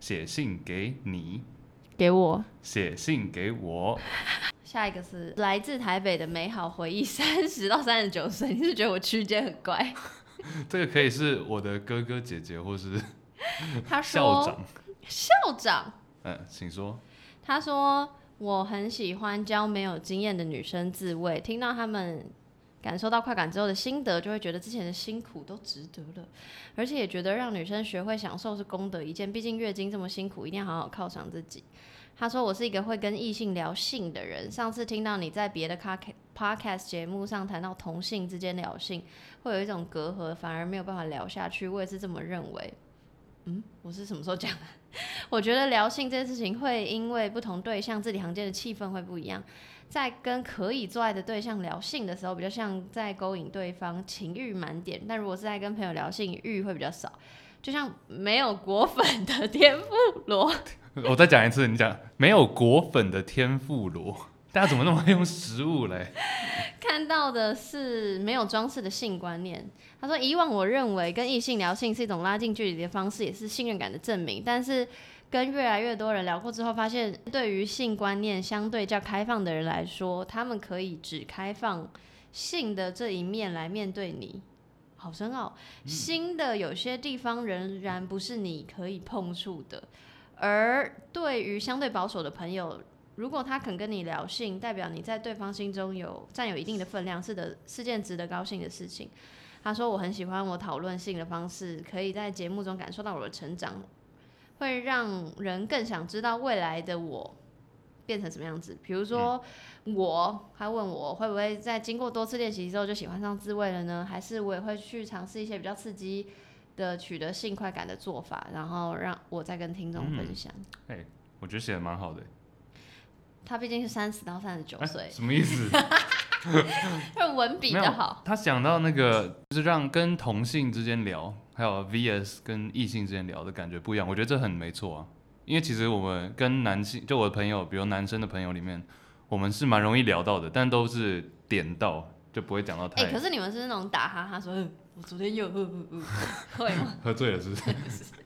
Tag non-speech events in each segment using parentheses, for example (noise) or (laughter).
写信给你，给我写信给我。下一个是来自台北的美好回忆，三十到三十九岁，(laughs) 你是觉得我区间很怪？(laughs) 这个可以是我的哥哥姐姐，或是他说校长。校长。嗯，请说。他说：“我很喜欢教没有经验的女生自慰，听到他们感受到快感之后的心得，就会觉得之前的辛苦都值得了，而且也觉得让女生学会享受是功德一件。毕竟月经这么辛苦，一定要好好犒赏自己。”他说：“我是一个会跟异性聊性的人。上次听到你在别的 ca- podcast 节目上谈到同性之间聊性，会有一种隔阂，反而没有办法聊下去。我也是这么认为。嗯，我是什么时候讲的？(laughs) 我觉得聊性这件事情会因为不同对象字里行间的气氛会不一样，在跟可以做爱的对象聊性的时候，比较像在勾引对方，情欲满点；但如果是在跟朋友聊性，欲会比较少，就像没有果粉的天妇罗。(laughs) 我再讲一次，你讲没有果粉的天妇罗，大家怎么那么爱用食物嘞？看到的是没有装饰的性观念。他说，以往我认为跟异性聊性是一种拉近距离的方式，也是信任感的证明。但是跟越来越多人聊过之后，发现对于性观念相对较开放的人来说，他们可以只开放性的这一面来面对你。好深奥，新的有些地方仍然不是你可以碰触的，而对于相对保守的朋友，如果他肯跟你聊性，代表你在对方心中有占有一定的分量，是的，是件值得高兴的事情。他说我很喜欢我讨论性的方式，可以在节目中感受到我的成长，会让人更想知道未来的我变成什么样子。比如说我，他问我会不会在经过多次练习之后就喜欢上自慰了呢？还是我也会去尝试一些比较刺激的取得性快感的做法，然后让我再跟听众分享。哎、我觉得写的蛮好的。他毕竟是三十到三十九哎岁，什么意思？(laughs) 文笔比没有较好。他想到那个，就是让跟同性之间聊，还有 VS 跟异性之间聊的感觉不一样。我觉得这很没错啊，因为其实我们跟男性，就我的朋友，比如男生的朋友里面，我们是蛮容易聊到的，但都是点到，就不会讲到哎、太、可是你们是那种打哈哈说，嗯我昨天又呃呃呃，会吗？喝醉了，是不是？(laughs)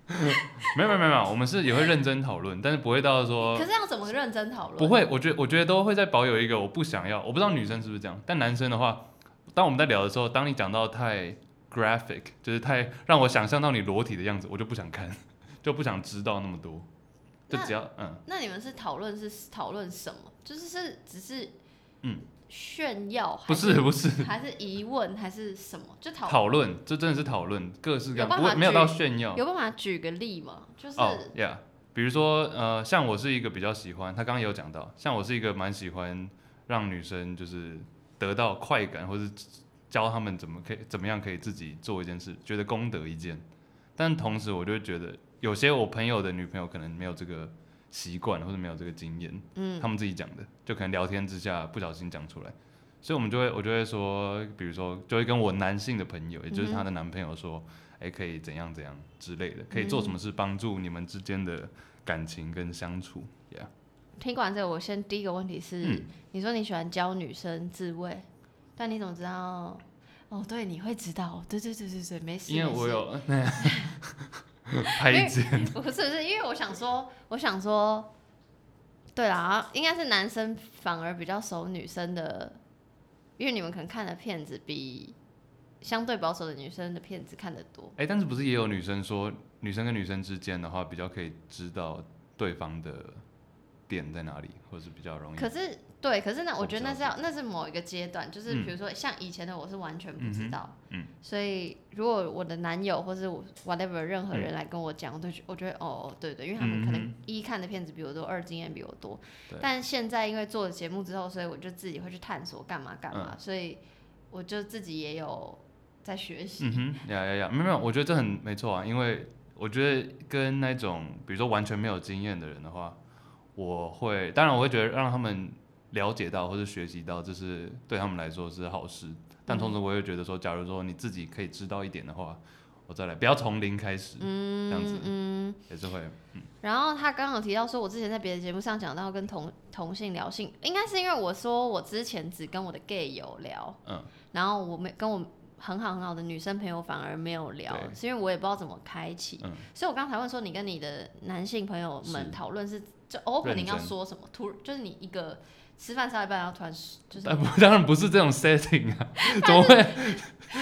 (laughs) 没有没有没有没有，我们是也会认真讨论，但是不会到说可是要怎么认真讨论？不会，我觉得我觉得都会在保有一个我不想要，我不知道女生是不是这样，但男生的话，当我们在聊的时候，当你讲到太 graphic，就是太让我想象到你裸体的样子，我就不想看，(laughs) 就不想知道那么多，就只要嗯那你们是讨论是讨论什么？就是是只是嗯炫耀，不是不是还是疑问还是什么？就讨讨论，这真的是讨论各式各样，不会没有到炫耀有办法举个例吗？就是、哦，yeah，比如说呃，像我是一个比较喜欢，他刚刚也有讲到，像我是一个蛮喜欢让女生就是得到快感，或是教他们怎么可以怎么样可以自己做一件事，觉得功德一件。但同时，我就会觉得有些我朋友的女朋友可能没有这个习惯，或者没有这个经验，嗯。他们自己讲的，就可能聊天之下不小心讲出来，所以我们就会我就会说，比如说就会跟我男性的朋友，也就是她的男朋友说，哎、可以怎样怎样之类的，可以做什么事帮助你们之间的感情跟相处，Yeah，听完这个，我先第一个问题是，嗯。你说你喜欢教女生自慰，但你怎么知道？哦，对，你会知道，对对对对对，没事。因为我有那 (laughs) 拍肩，不 (laughs) 是不是，因为我想说，我想说，对啦，应该是男生反而比较熟女生的，因为你们可能看的片子比相对保守的女生的片子看得多。哎、但是不是也有女生说，女生跟女生之间的话，比较可以知道对方的点在哪里，或者是比较容易。可是对，可是呢，我我觉得那是要那是某一个阶段，就是嗯。比如说像以前的我是完全不知道，嗯。所以如果我的男友或是我 whatever 任何嗯。人来跟我讲，我都觉我觉得哦哦对对，因为他们可能嗯一看的片子比我多，二经验比我多，但现在因为做了节目之后，所以我就自己会去探索干嘛干嗯。嘛，所以我就自己也有在学习。嗯哼，呀呀呀，没有没有，我觉得这很没错啊，因为我觉得跟那种比如说完全没有经验的人的话，我会当然我会觉得让他们了解到或者学习到，这是对他们来说是好事。但同时我也觉得说，假如说你自己可以知道一点的话，我再来，不要从零开始，嗯这样子嗯。也是会。然后他刚刚有提到说，我之前在别的节目上讲到跟同同性聊性，应该是因为我说我之前只跟我的 gay 友聊，嗯，然后我没跟我很好很好的女生朋友反而没有聊，是因为我也不知道怎么开启，嗯所以我刚才问说，你跟你的男性朋友们讨论是就 opening 要说什么？突就是你一个吃饭吃到一半，然后突然就是但不 (laughs) 当然不是这种 setting 啊，(laughs) 怎么会？(laughs)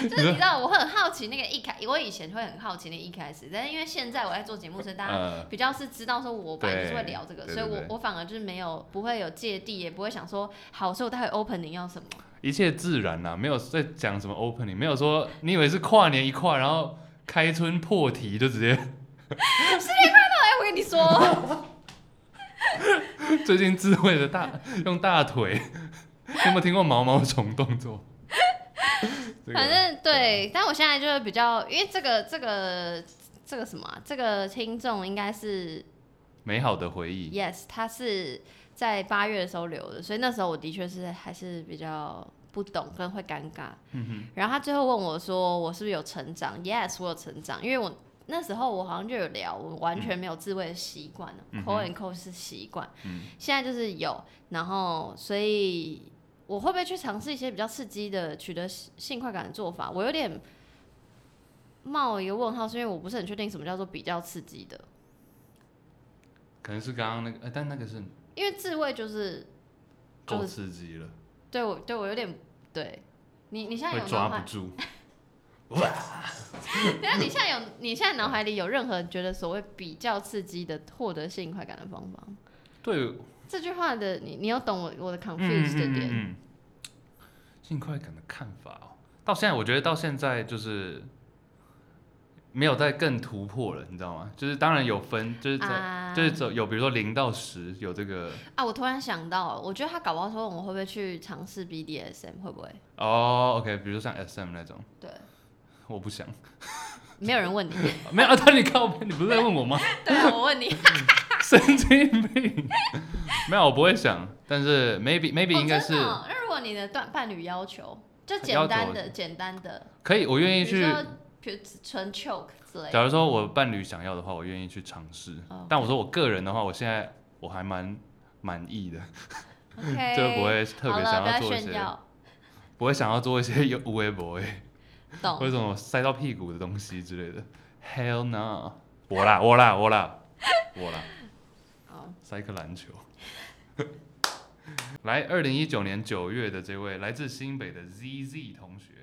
就是你知道，我会很好奇那个一开，我以前会很好奇那个一开始，但是因为现在我在做节目，所以大家呃，比较是知道说，我本来就是会聊这个，所以我我反而就是没有不会有芥蒂，也不会想说，好，所以我待会 opening 要什么？一切自然啦，没有在讲什么 opening，没有说你以为是跨年一跨，然后开春破题就直接。新年快乐哎，我跟你说，(laughs) 最近智慧的大用大腿，(laughs) 你有没有听过毛毛虫动作？(laughs) 这个反正对，但我现在就是比较，因为这个这个这个什么啊、这个听众应该是美好的回忆，yes，他是在八月的时候留的，所以那时候我的确是还是比较不懂跟会尴尬。嗯然后他最后问我说：“我是不是有成长？”Yes，我有成长，因为我那时候我好像就有聊，我完全没有自慰的习惯了嗯哼，call and call 是习惯，嗯。现在就是有，然后所以我会不会去尝试一些比较刺激的取得性性快感的做法？我有点冒一个问号，是因为我不是很确定什么叫做比较刺激的，可能是刚刚那个，呃但那个是因为自慰就是就够是刺激了，对我对我有点对。你你现在有，抓不住。(laughs) (laughs) 等下你现在有你现在脑海里有任何觉得所谓比较刺激的获得性快感的方法？对，这句话的你你有懂我我的嗯 confused 的点？嗯嗯性快感的看法哦，到现在我觉得到现在就是没有再更突破了，你知道吗？就是当然有分，就是在、啊就是走有比如说零到十有这个啊，我突然想到，我觉得他搞不好说我们会不会去尝试 BDSM，会不会？哦，OK，比如说像 SM 那种，对，我不想，没有人问你，没有啊，但你靠背，你不是在问我吗？(laughs) 对啊，我问你，神经病，没有，我不会想，但是 maybe maybe 应该是那如果你的伴伴侣要求，就简单的简单的，可以，我愿意去。比如纯 choke 之类的，假如说我伴侣想要的话，我愿意去尝试。哦但我说我个人的话，我现在我还蛮满意的 (laughs) 就不会特别想要做一些，不会想要做一些有无微博诶，或者？什么塞到屁股的东西之类的。Hell no！我啦，我啦，我啦，我啦，好，塞颗篮球。(laughs) 来，二零一九年九月的这位来自新北的 ZZ 同学，